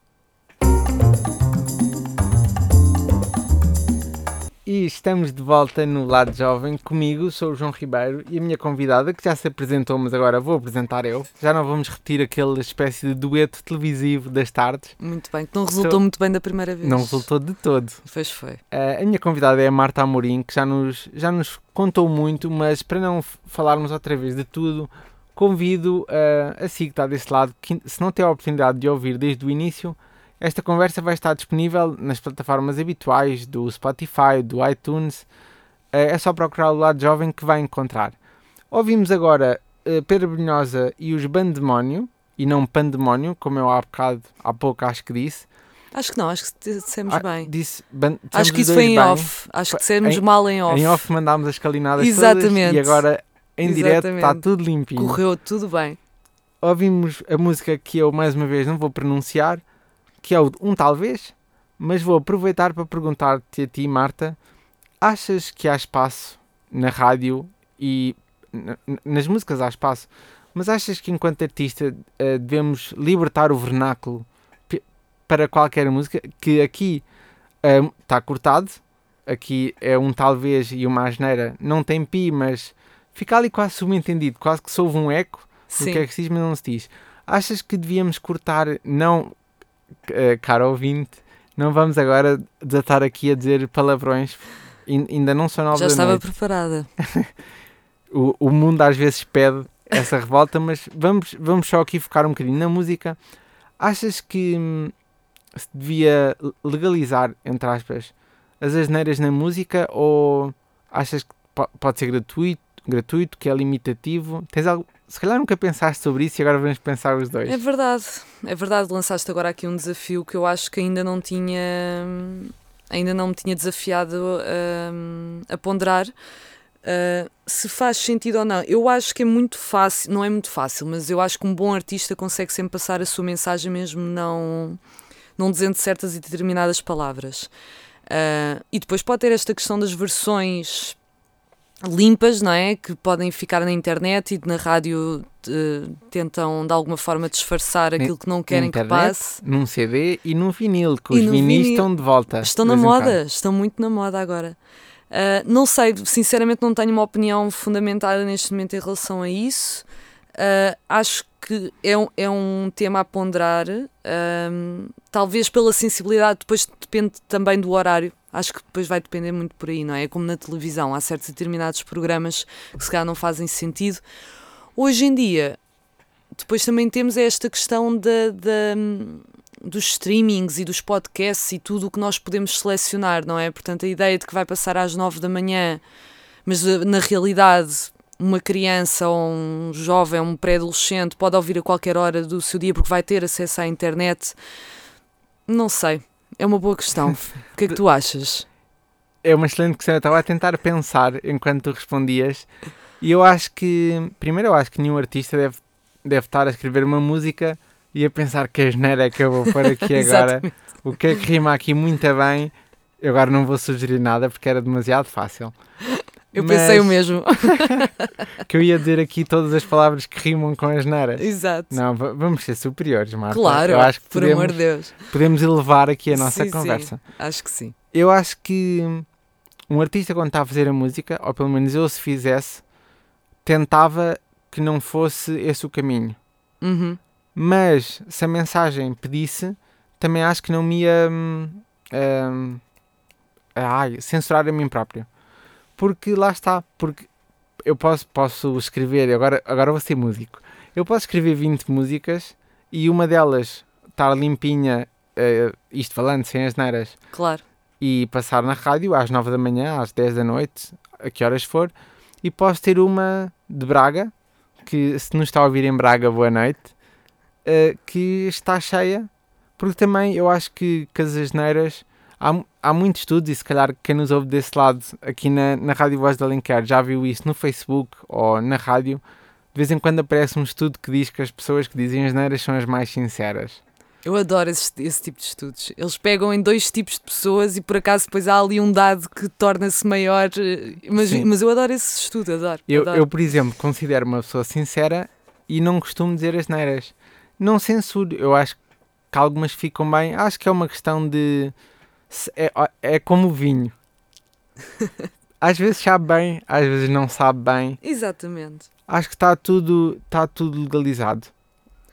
E estamos de volta no Lado Jovem. Comigo sou o João Ribeiro e a minha convidada, que já se apresentou, mas agora vou apresentar eu. Já não vamos repetir aquela espécie de dueto televisivo das tardes. Muito bem, que não resultou Estou... muito bem da primeira vez. Não resultou de todo. Pois foi. Uh, a minha convidada é a Marta Amorim, que já nos, já nos contou muito, mas para não falarmos outra vez de tudo, convido uh, a si que está desse lado, que se não tem a oportunidade de ouvir desde o início esta conversa vai estar disponível nas plataformas habituais do Spotify, do iTunes. Eh, é só procurar o lado jovem que vai encontrar. Ouvimos agora uh, Pedro Brunhosa e os Bandemónio, e não Pandemónio, como eu há bocado, há pouco acho que disse. Acho que não, acho que dissemos ah, bem. Disse, acho que isso foi em bem. off. Acho que dissemos em, mal em off. Em off mandámos as calinadas Exatamente. todas e agora em Exatamente. direto está tudo limpinho. Correu tudo bem. Ouvimos a música que eu mais uma vez não vou pronunciar, que é o um talvez, mas vou aproveitar para perguntar-te a ti, Marta, achas que há espaço na rádio e nas músicas há espaço, mas achas que enquanto artista uh, devemos libertar o vernáculo para qualquer música, que aqui está uh, cortado, aqui é um talvez e uma asneira, não tem pi, mas fica ali quase subentendido, quase que soube um eco do que é que se diz, mas não se diz. Achas que devíamos cortar, não uh, caro ouvinte, não vamos agora desatar aqui a dizer palavrões. ainda não são nove Já estava noite. preparada. o, o mundo às vezes pede essa revolta, mas vamos, vamos só aqui focar um bocadinho na música. Achas que hum, se devia legalizar, entre aspas, as asneiras na música ou achas que pode ser gratuito, gratuito, que é limitativo? Tens algo, se calhar nunca pensaste sobre isso e agora vamos pensar os dois. É verdade, é verdade. Lançaste agora aqui um desafio que eu acho que ainda não tinha, ainda não me tinha desafiado um, a ponderar. Uh, se faz sentido ou não, eu acho que é muito fácil, não é muito fácil, mas eu acho que um bom artista consegue sempre passar a sua mensagem mesmo não, não dizendo certas e determinadas palavras. Uh, e depois pode ter esta questão das versões limpas, não é? Que podem ficar na internet e na rádio uh, tentam de alguma forma disfarçar aquilo que não querem internet, que passe. Num CD e num vinil, que e os vinis estão de volta. Estão na moda, estão muito na moda agora. Uh, não sei, sinceramente não tenho uma opinião fundamentada neste momento em relação a isso. Uh, acho que é um, é um tema a ponderar, talvez pela sensibilidade, depois depende também do horário acho que depois vai depender muito por aí, não é? É como na televisão, há certos determinados programas que se calhar não fazem sentido. Hoje em dia, depois também temos esta questão da, da, dos streamings e dos podcasts e tudo o que nós podemos selecionar, não é? Portanto, a ideia de que vai passar às nove da manhã mas eh, na realidade uma criança ou um jovem, um pré-adolescente pode ouvir a qualquer hora do seu dia porque vai ter acesso à internet. Não sei, é uma boa questão. o que é que tu achas? É uma excelente questão. Eu estava a tentar pensar enquanto tu respondias. E eu acho que, primeiro, eu acho que nenhum artista deve, deve estar a escrever uma música e a pensar que a geneira é que eu vou pôr aqui agora. O que é que rima aqui muito bem. Eu agora não vou sugerir nada porque era demasiado fácil. Eu Mas pensei o mesmo. Que eu ia dizer aqui todas as palavras que rimam com as neiras. Exato. Não, va- vamos ser superiores, Marta. Claro, Eu acho que por podemos, amor de Deus. podemos elevar aqui a nossa Sim, sim, conversa. acho que sim. Eu acho que um artista, quando está a fazer a música, ou pelo menos eu, se fizesse, tentava que não fosse esse o caminho. Uhum. Mas se a mensagem pedisse, também acho que não me ia hum, hum, ai, censurar a mim próprio. Porque lá está, porque eu posso, posso escrever, agora, agora vou ser músico, eu posso escrever 20 músicas e uma delas estar limpinha, eh, isto falando sem as neiras, Claro. e passar na rádio às 9 da manhã, às 10 da noite, a que horas for, e posso ter uma de Braga, que se nos está a ouvir em Braga, boa noite, eh, que está cheia, porque também eu acho que, que as asneiras, há, há muitos estudos, e se calhar quem nos ouve desse lado, aqui na, na Rádio Voz da Alenquer, já viu isso no Facebook ou na rádio, de vez em quando aparece um estudo que diz que as pessoas que dizem asneiras são as mais sinceras. Eu adoro esse, esse tipo de estudos. Eles pegam em dois tipos de pessoas e por acaso depois há ali um dado que torna-se maior. eh, Mas, Sim. mas eu adoro esse estudo, adoro. Eu, adoro. eu, por exemplo, considero uma pessoa sincera e não costumo dizer as neiras. Não censuro. Eu acho que algumas ficam bem. Acho que é uma questão de. É, é como o vinho. Às vezes sabe bem, às vezes não sabe bem. Exatamente. Acho que está tudo, está tudo legalizado.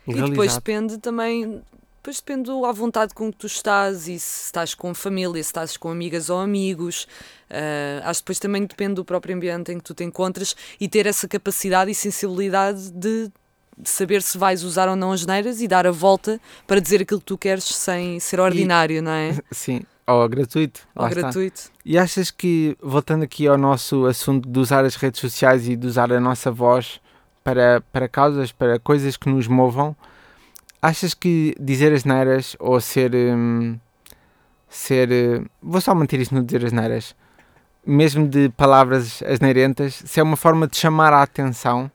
E depois Legalizado. depende também. Depois depende à vontade com que tu estás e se estás com família, se estás com amigas ou amigos. Ah, acho que depois também depende do próprio ambiente em que tu te encontras e ter essa capacidade e sensibilidade de saber se vais usar ou não as neiras e dar a volta para dizer aquilo que tu queres sem ser ordinário, não é? Sim, ou gratuito. Ou lá está. gratuito. E achas que, voltando aqui ao nosso assunto de usar as redes sociais e de usar a nossa voz para, para causas, para coisas que nos movam, achas que dizer as neiras ou ser. hum, ser. eh, vou só manter isto no dizer as neiras, mesmo de palavras asneirentas, se é uma forma de chamar a atenção?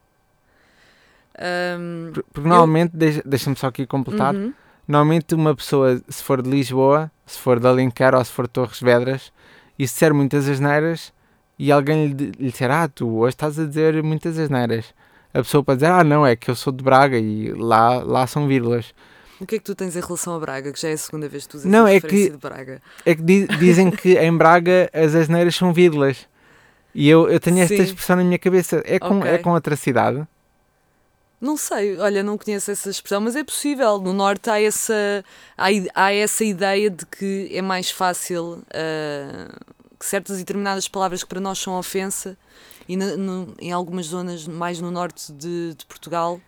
Por- Porque normalmente, deixa- deixa-me só aqui completar, uhum. Normalmente uma pessoa, se for de Lisboa, se for de Alenquer ou se for de Torres Vedras, e se disser muitas asneiras, e alguém lhe, lhe disser, ah, tu hoje estás a dizer muitas asneiras. A pessoa pode dizer, ah, não, é que eu sou de Braga e lá, lá são vírgulas. O que é que tu tens em relação a Braga? Que já é a segunda vez que tu usas Não, é que- de Braga. É que di- dizem que em Braga as asneiras são vírgulas. E eu, eu tenho esta Sim. expressão na minha cabeça. É com, é Ok. com outra cidade? Não sei, olha, não conheço essa expressão, mas é possível. No Norte há essa, há, há essa ideia de que é mais fácil ah, que certas e determinadas palavras que para nós são ofensa, e no- em algumas zonas mais no norte de, de Portugal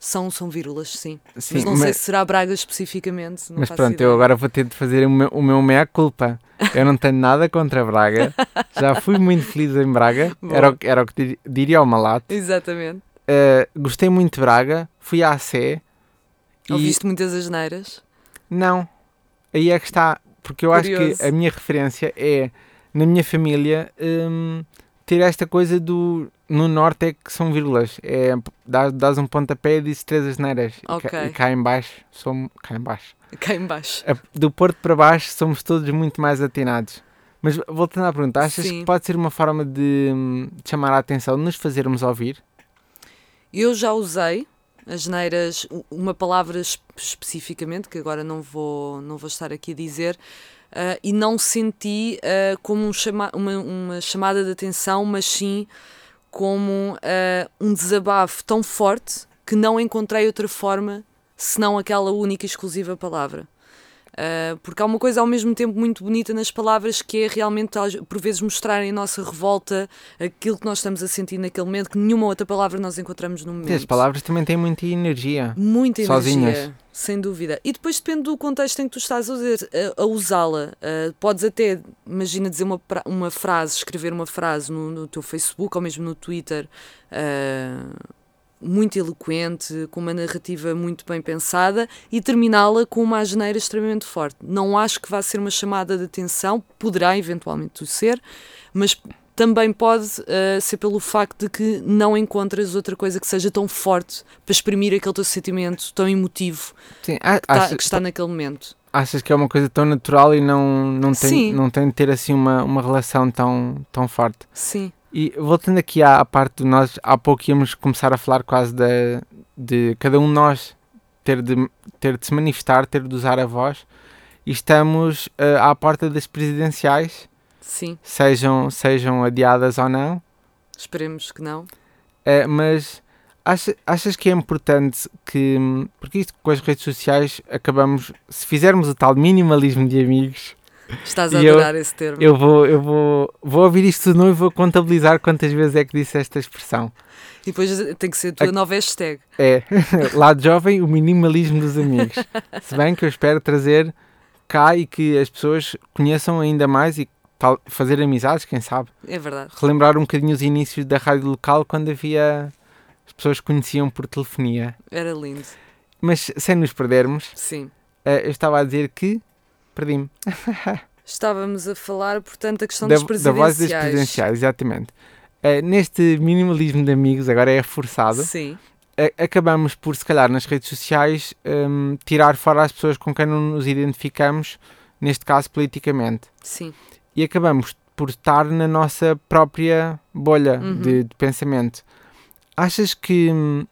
são, são vírgulas, sim. Sim, mas não sei se será Braga especificamente. Mas pronto, ideia. eu agora vou ter de fazer o meu, o meu meia-culpa. Eu não tenho nada contra Braga. Já fui muito feliz em Braga. Era o, que- era o que dir- diria ao Malato. Exatamente. Uh, gostei muito de Braga. Fui à Sé. E Ouviste muitas asneiras? não. Aí é que está. Porque eu acho Curioso. que a minha referência é, na minha família, hum, ter esta coisa do... No norte é que são vírgulas. É, dás, dás um pontapé e dizes três asneiras. E cá-. E cá em baixo, somos... Cá em baixo. Cá em baixo. A- do Porto para baixo somos todos muito mais atinados. Mas voltando à pergunta, achas Sim. que pode ser uma forma de, hum, de chamar a atenção, de nos fazermos ouvir? Eu já usei as neiras, uma palavra espe- especificamente, que agora não vou, não vou estar aqui a dizer, ah, e não senti ah, como um chama uma, uma chamada de atenção, mas sim como ah, um desabafo tão forte que não encontrei outra forma senão aquela única e exclusiva palavra. Uh, porque há uma coisa ao mesmo tempo muito bonita nas palavras que é realmente, por vezes, mostrarem a nossa revolta, aquilo que nós estamos a sentir naquele momento, que nenhuma outra palavra nós encontramos no momento. As palavras também têm muita energia. Muita sozinhas. energia, sem dúvida. E depois depende do contexto em que tu estás a usá-la. Uh, podes até, imagina, dizer uma, uma frase, escrever uma frase no, no teu Facebook ou mesmo no Twitter. Uh, muito eloquente, com uma narrativa muito bem pensada e terminá-la com uma geneira extremamente forte. Não acho que vá ser uma chamada de atenção, poderá eventualmente ser, mas também pode uh, ser pelo facto de que não encontras outra coisa que seja tão forte para exprimir aquele teu sentimento tão emotivo Sim, que, está, que está naquele momento. Achas que é uma coisa tão natural e não, não, tem, não tem de ter assim uma, uma relação tão, tão forte? Sim. E voltando aqui à, à parte de nós, há pouco íamos começar a falar quase de, de cada um de nós ter de, ter de se manifestar, ter de usar a voz, e estamos uh, à porta das presidenciais, Sim. Sejam, sejam adiadas ou não. Esperemos que não. Uh, mas acha, achas que é importante que, porque isto com as redes sociais acabamos, se fizermos o tal minimalismo de amigos, Estás a adorar eu, esse termo. Eu vou, eu vou, vou ouvir isto de novo e vou contabilizar quantas vezes é que disse esta expressão. E depois tem que ser a tua a, nova hashtag. É, lado jovem, o minimalismo dos amigos. Se bem que eu espero trazer cá e que as pessoas conheçam ainda mais e tal, fazer amizades, quem sabe. É verdade. Relembrar um bocadinho os inícios da rádio local quando havia. as pessoas conheciam por telefonia. Era lindo. Mas sem nos perdermos, Sim. Eh, eu estava a dizer que perdi-me. Estávamos a falar, portanto, da questão da, das presidenciais. Da voz das presidenciais, exatamente. Uh, neste minimalismo de amigos, agora é forçado. Sim. Uh, acabamos por, se calhar, nas redes sociais, um, tirar fora as pessoas com quem não nos identificamos, neste caso politicamente. Sim. E acabamos por estar na nossa própria bolha uhum. de, de, pensamento. Achas que hum,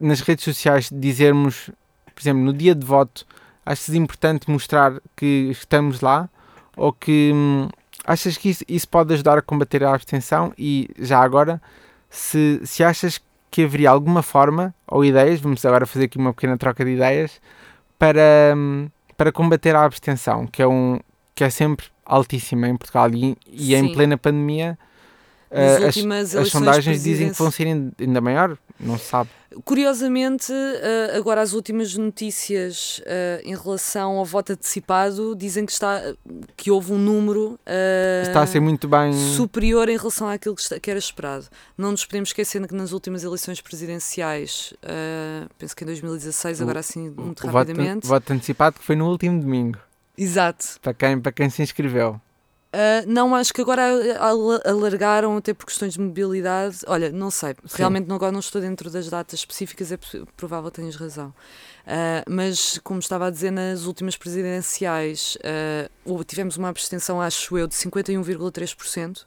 nas redes sociais dizermos, por exemplo, no dia de voto, achas importante mostrar que estamos lá? Ou que hum, achas que isso, isso, pode ajudar a combater a abstenção? E já agora se, se achas que haveria alguma forma ou ideias, vamos agora fazer aqui uma pequena troca de ideias para, hum, para combater a abstenção, que é, um, que é sempre altíssima em Portugal e, e em plena pandemia as, as sondagens dizem que vão ser ainda maior, não se sabe. Curiosamente, eh, agora as últimas notícias eh, em relação ao voto antecipado dizem que, está, que houve um número eh, está a ser muito bem superior em relação àquilo que, está, que era esperado. Não nos podemos esquecer que nas últimas eleições presidenciais, penso que em 2016, agora assim muito o rapidamente. Voto, voto antecipado que foi no último domingo. Exato. Para quem, para quem se inscreveu. Uh, não, acho que agora alargaram até por questões de mobilidade. Olha, não sei, Sim. realmente agora não estou dentro das datas específicas, é provável que tenhas razão. Uh, mas, como estava a dizer, nas últimas presidenciais uh, tivemos uma abstenção, acho eu, de 51,3%,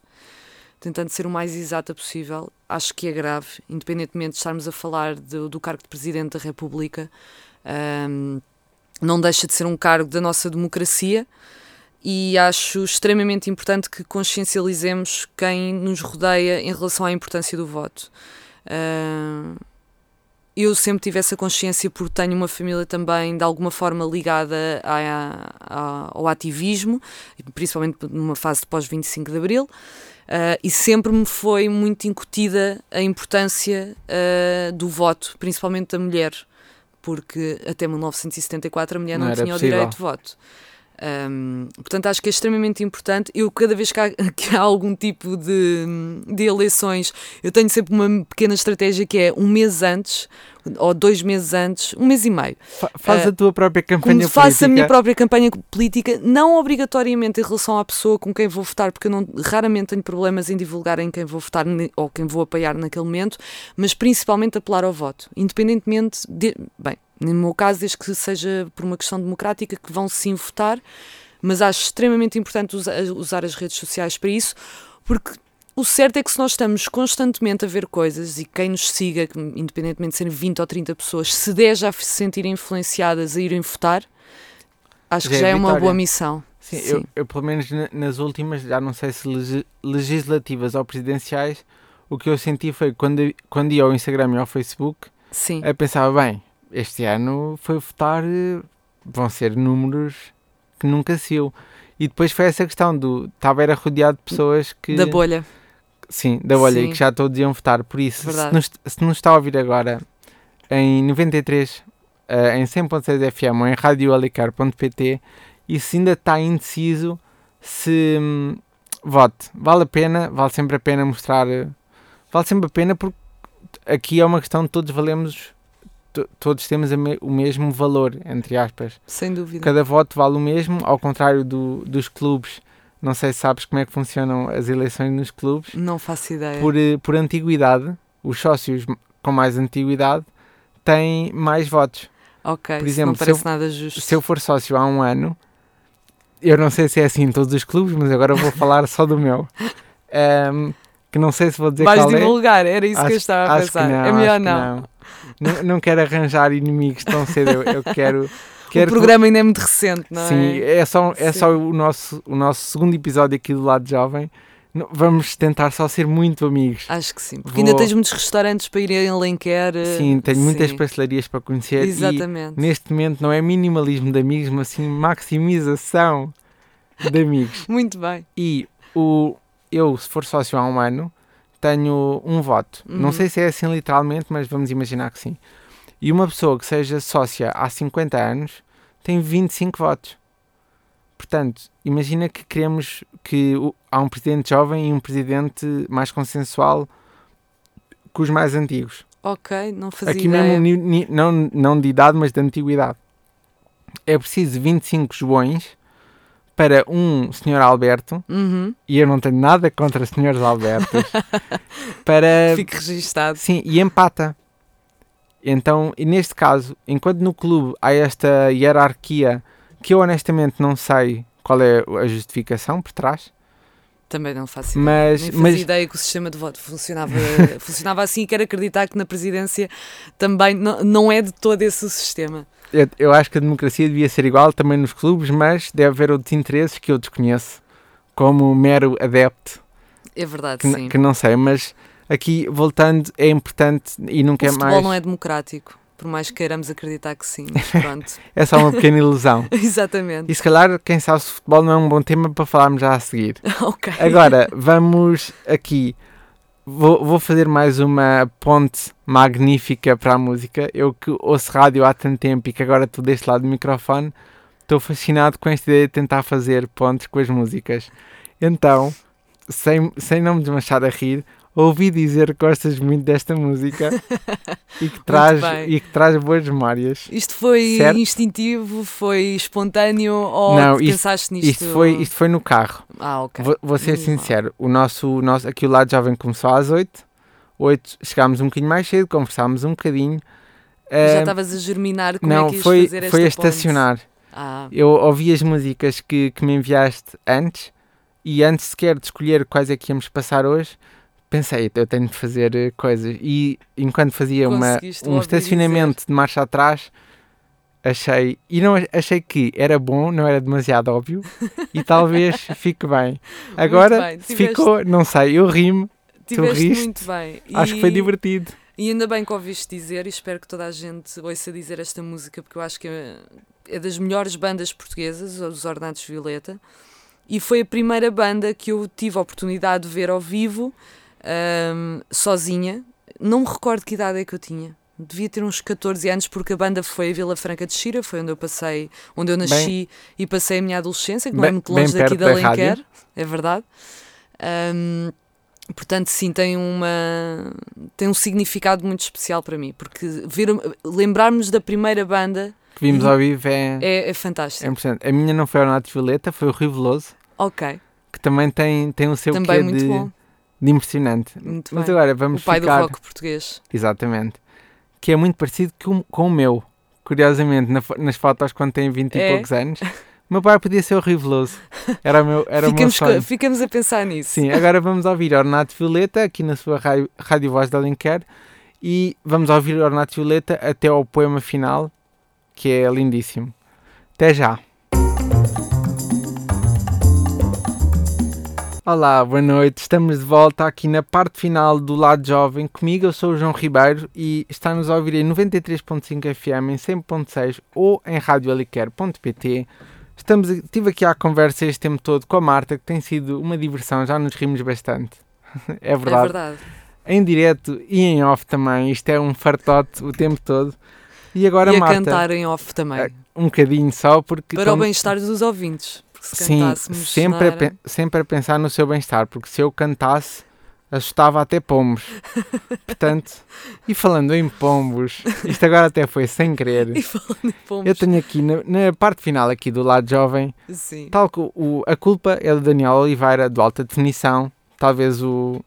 tentando ser o mais exata possível. Acho que é grave, independentemente de estarmos a falar de, do cargo de Presidente da República, não deixa de ser um cargo da nossa democracia e acho extremamente importante que consciencializemos quem nos rodeia em relação à importância do voto. Uh, eu sempre tive essa consciência porque tenho uma família também de alguma forma ligada a, a, ao ativismo, principalmente numa fase de pós-25 de Abril, uh, e sempre me foi muito incutida a importância uh, do voto, principalmente da mulher, porque até 1974 a mulher não, não tinha possível. o direito de voto. Um, portanto, acho que é extremamente importante. Eu, cada vez que há, que há, algum tipo de, de eleições, eu tenho sempre uma pequena estratégia que é um mês antes, ou dois meses antes, um mês e meio. Faz uh, a tua própria campanha política. Faço a minha própria campanha política, não obrigatoriamente em relação à pessoa com quem vou votar, porque eu não, raramente tenho problemas em divulgar em quem vou votar ou quem vou apoiar naquele momento, mas principalmente apelar ao voto, independentemente de. Bem, no meu caso, desde que seja por uma questão democrática, que vão sim votar, mas acho extremamente importante usar as redes sociais para isso, porque o certo é que se nós estamos constantemente a ver coisas e quem nos siga, independentemente de serem 20 ou 30 pessoas, se 10 já se sentirem influenciadas a irem votar, acho já que já é, é uma boa missão. Sim, Sim. Eu, eu, pelo menos nas últimas, já não sei se legislativas ou presidenciais, o que eu senti foi quando, quando ia ao Instagram e ao Facebook, Sim. eu pensava, bem, este ano foi votar vão ser números que nunca se viu. E depois foi essa questão do. Estava era rodeado de pessoas que. Da bolha. Sim, da bolha e Sim. que já todos iam votar. Por isso, se nos, se nos está a ouvir agora em 93, eh, em 100.6 FM ou em radioalicar.pt e se ainda está indeciso, se hum, vote. Vale a pena, vale sempre a pena mostrar. eh, Vale sempre a pena porque aqui é uma questão de todos valemos. To- Todos temos me- o mesmo valor, entre aspas. Sem dúvida. Cada voto vale o mesmo, ao contrário do- dos clubes. Não sei se sabes como é que funcionam as eleições nos clubes Não faço ideia. por, eh, por antiguidade, os sócios com mais antiguidade têm mais votos. ok, por exemplo, não parece nada justo. Se eu for sócio há um ano, eu não sei se é assim em todos os clubes, mas agora eu vou falar só do meu. Ahm, que não sei se vou dizer Vais qual é. divulgar, era isso que eu Acho- estava a acho pensar. não, é melhor acho que não. Não, não quero arranjar inimigos tão cedo. Eu, eu quero. O quero que- programa ainda é muito recente, não Sim, é? é só, é Sim. só o, nosso, o nosso segundo episódio aqui do lado jovem. Vamos tentar só ser muito amigos. Acho que sim. Porque Vou- ainda tens muitos restaurantes para ir em Lenquer. eh, Sim, tenho muitas sim. pastelarias para conhecer Exatamente. neste momento não é minimalismo de amigos, mas sim maximização de amigos. Muito bem. E o, eu, se for sócio há um ano, tenho um voto. Não Uhum. sei se é assim literalmente, mas vamos imaginar que sim. E uma pessoa que seja sócia há 50 anos tem 25 votos. Portanto, imagina que queremos que há um presidente jovem e um presidente mais consensual com os mais antigos. Ok, não fazia Aqui ideia. mesmo, não, não de idade, mas de antiguidade. É preciso 25 joões para um senhor Alberto, Uhum. e eu não tenho nada contra senhores Albertos, para... Fique registado. Sim, e empata. Então, e neste caso, enquanto no clube há esta hierarquia que eu honestamente não sei qual é a justificação por trás, Também não faço ideia. mas, Nem mas ideia que o sistema de voto funcionava, funcionava assim e quero acreditar que na presidência também não, não é de todo esse o sistema. Eu, eu acho que a democracia devia ser igual também nos clubes, mas deve haver outros interesses que eu desconheço, como mero adepto, É verdade, que, sim. que não sei, mas aqui voltando é importante e nunca o é futebol mais. não é democrático, por mais que queiramos acreditar que sim, pronto. é só uma pequena ilusão. Exatamente. E se calhar, quem sabe se futebol não é um bom tema para falarmos já a seguir. ok. Agora, vamos aqui. Vou, vou fazer mais uma ponte magnífica para a música. Eu que ouço rádio há tanto tempo e que agora estou deste lado do microfone, estou fascinado com esta ideia de tentar fazer pontes com as músicas. Então, sem, sem não me desmanchar a rir, ouvi dizer que gostas muito desta música e, que traz, e que traz boas memórias. Isto foi Certo? instintivo, foi espontâneo ou Não, isto- pensaste nisto? Isto foi, isto foi no carro. Ah, ok. Vou, vou ser sincero, o nosso, o nosso, aqui o lado jovem começou às 8, 8 chegámos um bocadinho mais cedo, conversámos um bocadinho. Já estavas a germinar como não, é que ias foi, fazer esta foi a estacionar. Ah, Eu ouvi as músicas que, que me enviaste antes e antes sequer de escolher quais é que íamos passar hoje, pensei, eu tenho de fazer eh, coisas. E enquanto fazia uma, um estacionamento de marcha atrás, achei, e não achei que era bom, não era demasiado óbvio, e talvez fique bem. Agora, bem, tiveste- ficou, não sei, eu rimo, tiveste riste? muito bem. acho que foi E- divertido. E ainda bem que ouviste dizer, e espero que toda a gente ouça dizer esta música, porque eu acho que é, é das melhores bandas portuguesas, os Ornatos Violeta, e foi a primeira banda que eu tive a oportunidade de ver ao vivo, ahm, sozinha. Não me recordo que idade é que eu tinha. Devia ter uns 14 anos, porque a banda foi a Vila Franca de Xira, foi onde eu passei, onde eu nasci e passei a minha adolescência, que não é Bem- muito bem longe daqui da Alenquer, é verdade. Ahm, portanto, sim, tem uma tem um significado muito especial para mim, porque ver, lembrarmos da primeira banda Que vimos ao vivo é, é, é é fantástico. importante. A minha não foi o Ornato Violeta, foi o Riveloso, ok, que também tem, tem o seu também quê muito de, bom, de impressionante. muito Mas bem. agora O vamos pai ficar... do rock português. Exatamente. Que é muito parecido com, com o meu. Curiosamente, na nas fotos quando tem 20 É. e poucos anos, o meu pai podia ser o Riveloso. Era o meu, era o meu ficamos, sonho. ficamos a pensar nisso. Sim, agora vamos ouvir Ornato Violeta aqui na sua rádio, rádio Voz da Alenquer e vamos ouvir Ornato Violeta até ao poema final, que é lindíssimo. Até já. Olá, boa noite. Estamos de volta aqui na parte final do Lado Jovem. Comigo eu sou o João Ribeiro e está-nos a ouvir em 93.5 FM, em 100.6 ou em radioaliquer.pt. Estamos, estive aqui à conversa este tempo todo com a Marta, que tem sido uma diversão, já nos rimos bastante. é verdade. É verdade. Em direto e em off também, isto é um fartote o tempo todo. E agora, e a Marta, cantar em off também. É, um bocadinho só, porque... para o como- bem-estar dos ouvintes. Se Sim, cantássemos sempre a, sempre a pensar no seu bem-estar, porque se eu cantasse, assustava até pombos. Portanto, e falando em pombos, isto agora até foi sem querer. E falando em pombos, Eu tenho aqui, na, na parte final aqui do lado jovem, sim. tal que o, a culpa é do Daniel Oliveira, do Alta Definição. Talvez o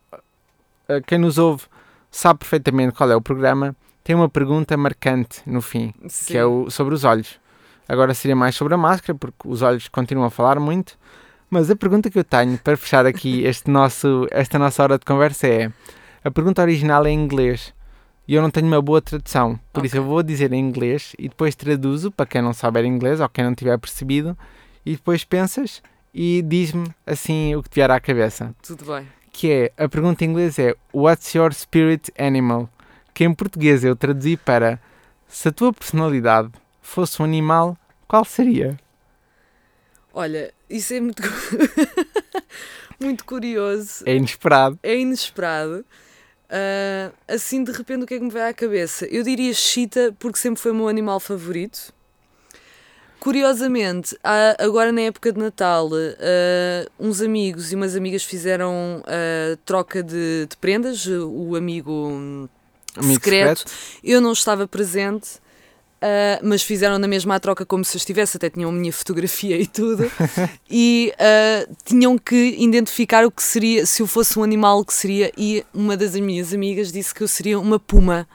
quem nos ouve sabe perfeitamente qual é o programa. Tem uma pergunta marcante no fim sim. que é o, sobre os olhos. Agora seria mais sobre a máscara, porque os olhos continuam a falar muito. Mas a pergunta que eu tenho para fechar aqui este nosso, esta nossa hora de conversa é: a pergunta original é em inglês e eu não tenho uma boa tradução, por isso eu vou dizer em inglês e depois traduzo para quem não souber inglês ou quem não tiver percebido, e depois pensas e diz-me assim o que te vier à cabeça. Tudo bem. Que é a pergunta em inglês é: What's your spirit animal? Que em português eu traduzi para se a tua personalidade fosse um animal, qual seria? Olha, isso é muito, muito curioso. É inesperado. É inesperado. Ah, assim, de repente, o que é que me veio à cabeça? Eu diria chita, porque sempre foi o meu animal favorito. Curiosamente, há- agora na época de Natal, ah, uns amigos e umas amigas fizeram ah, troca de, de prendas. O amigo hum, Amigo secreto. Eu não estava presente, ah, mas fizeram na mesma a troca como se eu estivesse, até tinham a minha fotografia e tudo. e ah, tinham que identificar o que seria, se eu fosse um animal, o que seria. E uma das minhas amigas disse que eu seria uma puma.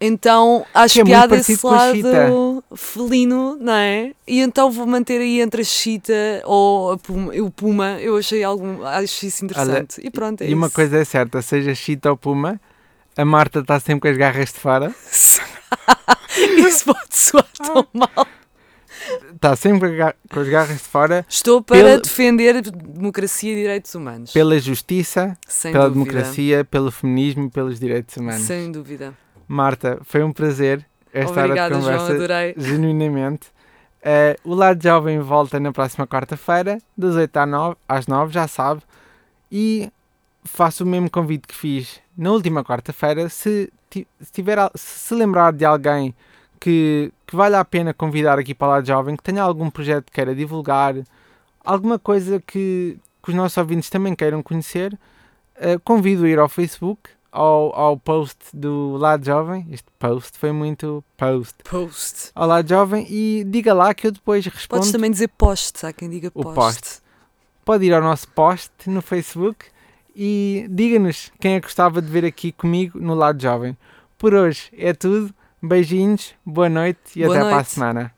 Então acho Que é muito piada parecido esse com a chita. lado felino, não é? E então vou manter aí entre a chita ou a puma, o puma. Eu achei algum, acho isso interessante. e pronto, é E uma isso. coisa é certa: seja chita ou puma, a Marta está sempre com as garras de fora. Isso pode soar tão mal. Está sempre com as garras de fora Estou para Pela- defender democracia e direitos humanos. pela justiça, Sem pela dúvida. democracia, pelo feminismo e pelos direitos humanos. Sem dúvida. Marta, foi um prazer esta hora Obrigada, de João, conversa. adorei. genuinamente. Eh, o Lado Jovem volta na próxima quarta-feira, das 8 às 9, às 9, já sabe. E faço o mesmo convite que fiz na última quarta-feira. Se, se tiver, se se lembrar de alguém que, que vale a pena convidar aqui para o Lado Jovem, que tenha algum projeto que queira divulgar, alguma coisa que, que os nossos ouvintes também queiram conhecer, eh, convido a ir ao Facebook, ao, ao post do Lado Jovem. Este post foi muito post. Post. Olá, jovem, e diga lá que eu depois respondo. Podes também dizer post, há quem diga O post. post. Pode ir ao nosso post no Facebook e diga-nos quem é que gostava de ver aqui comigo no lado jovem. Por hoje é tudo. Beijinhos, boa noite e Boa até para a noite. semana.